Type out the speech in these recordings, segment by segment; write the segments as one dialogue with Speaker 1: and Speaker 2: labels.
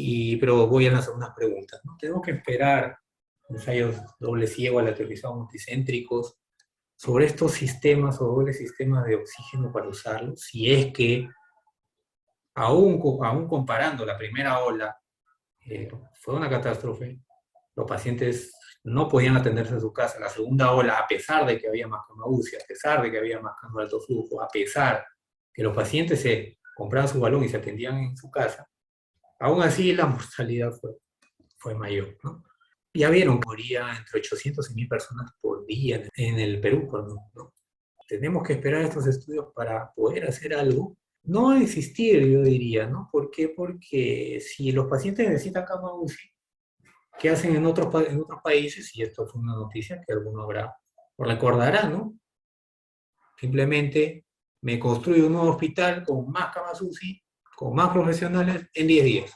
Speaker 1: Y, pero voy a lanzar unas preguntas. ¿no? Tenemos que esperar ensayos doble ciego aleatorizados multicéntricos sobre estos sistemas o dobles sistemas de oxígeno para usarlos, si es que, aún, aún comparando la primera ola, eh, fue una catástrofe, los pacientes no podían atenderse en su casa. La segunda ola, a pesar de que había más cama UCI, a pesar de que había más cama alto flujo, a pesar que los pacientes se compraban su balón y se atendían en su casa, aún así la mortalidad fue, fue mayor. ¿no? Ya vieron, moría entre 800 y 1000 personas por día en el Perú. ¿no? Tenemos que esperar estos estudios para poder hacer algo. No existir, yo diría, ¿no? ¿Por qué? Porque si los pacientes necesitan cama UCI, ¿qué hacen en otros, en otros países? Y esto fue una noticia que alguno habrá o recordará, ¿no? Simplemente me construyo un nuevo hospital con más camas UCI, con más profesionales en 10 días.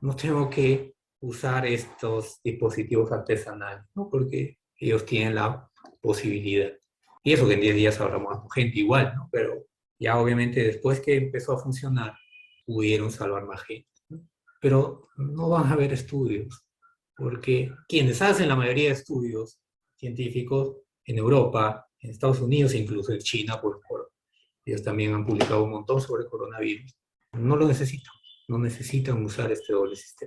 Speaker 1: No tengo que usar estos dispositivos artesanales, ¿no? Porque ellos tienen la posibilidad. Y eso que en 10 días habrá gente igual, ¿no? Pero ya obviamente después que empezó a funcionar, pudieron salvar más gente. Pero no van a haber estudios, porque quienes hacen la mayoría de estudios científicos en Europa, en Estados Unidos incluso en China, por, por, ellos también han publicado un montón sobre coronavirus, no lo necesitan, no necesitan usar este doble sistema.